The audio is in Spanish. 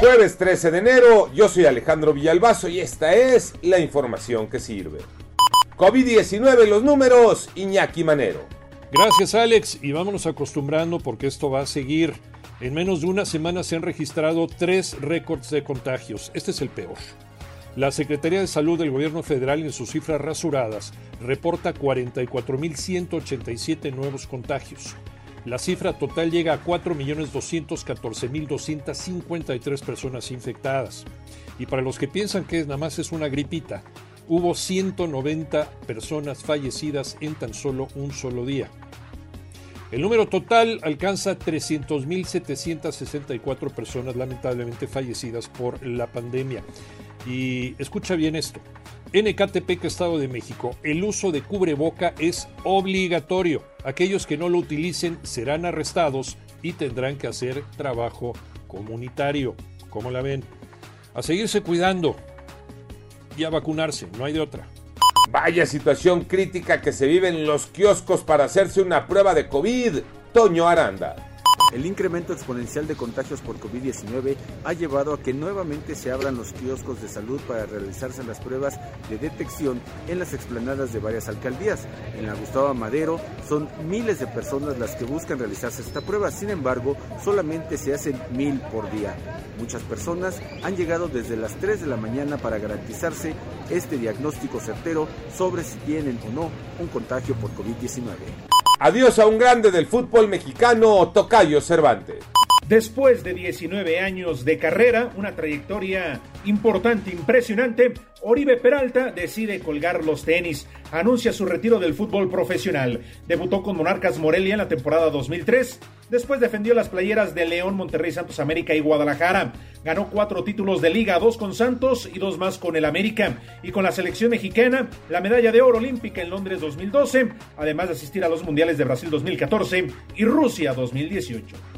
Jueves 13 de enero, yo soy Alejandro Villalbazo y esta es la información que sirve. COVID-19 los números, Iñaki Manero. Gracias Alex y vámonos acostumbrando porque esto va a seguir. En menos de una semana se han registrado tres récords de contagios. Este es el peor. La Secretaría de Salud del Gobierno Federal en sus cifras rasuradas reporta 44.187 nuevos contagios. La cifra total llega a 4.214.253 personas infectadas. Y para los que piensan que nada más es una gripita, hubo 190 personas fallecidas en tan solo un solo día. El número total alcanza 300.764 personas lamentablemente fallecidas por la pandemia. Y escucha bien esto. En Ecatepec, Estado de México, el uso de cubreboca es obligatorio. Aquellos que no lo utilicen serán arrestados y tendrán que hacer trabajo comunitario. ¿Cómo la ven? A seguirse cuidando y a vacunarse, no hay de otra. Vaya situación crítica que se vive en los kioscos para hacerse una prueba de COVID. Toño Aranda. El incremento exponencial de contagios por COVID-19 ha llevado a que nuevamente se abran los kioscos de salud para realizarse las pruebas de detección en las explanadas de varias alcaldías. En la Gustavo Madero son miles de personas las que buscan realizarse esta prueba, sin embargo, solamente se hacen mil por día. Muchas personas han llegado desde las 3 de la mañana para garantizarse este diagnóstico certero sobre si tienen o no un contagio por COVID-19. Adiós a un grande del fútbol mexicano, Tocayo Cervantes. Después de 19 años de carrera, una trayectoria importante, impresionante, Oribe Peralta decide colgar los tenis, anuncia su retiro del fútbol profesional. Debutó con Monarcas Morelia en la temporada 2003, después defendió las playeras de León, Monterrey, Santos América y Guadalajara. Ganó cuatro títulos de liga, dos con Santos y dos más con el América. Y con la selección mexicana, la medalla de oro olímpica en Londres 2012, además de asistir a los Mundiales de Brasil 2014 y Rusia 2018.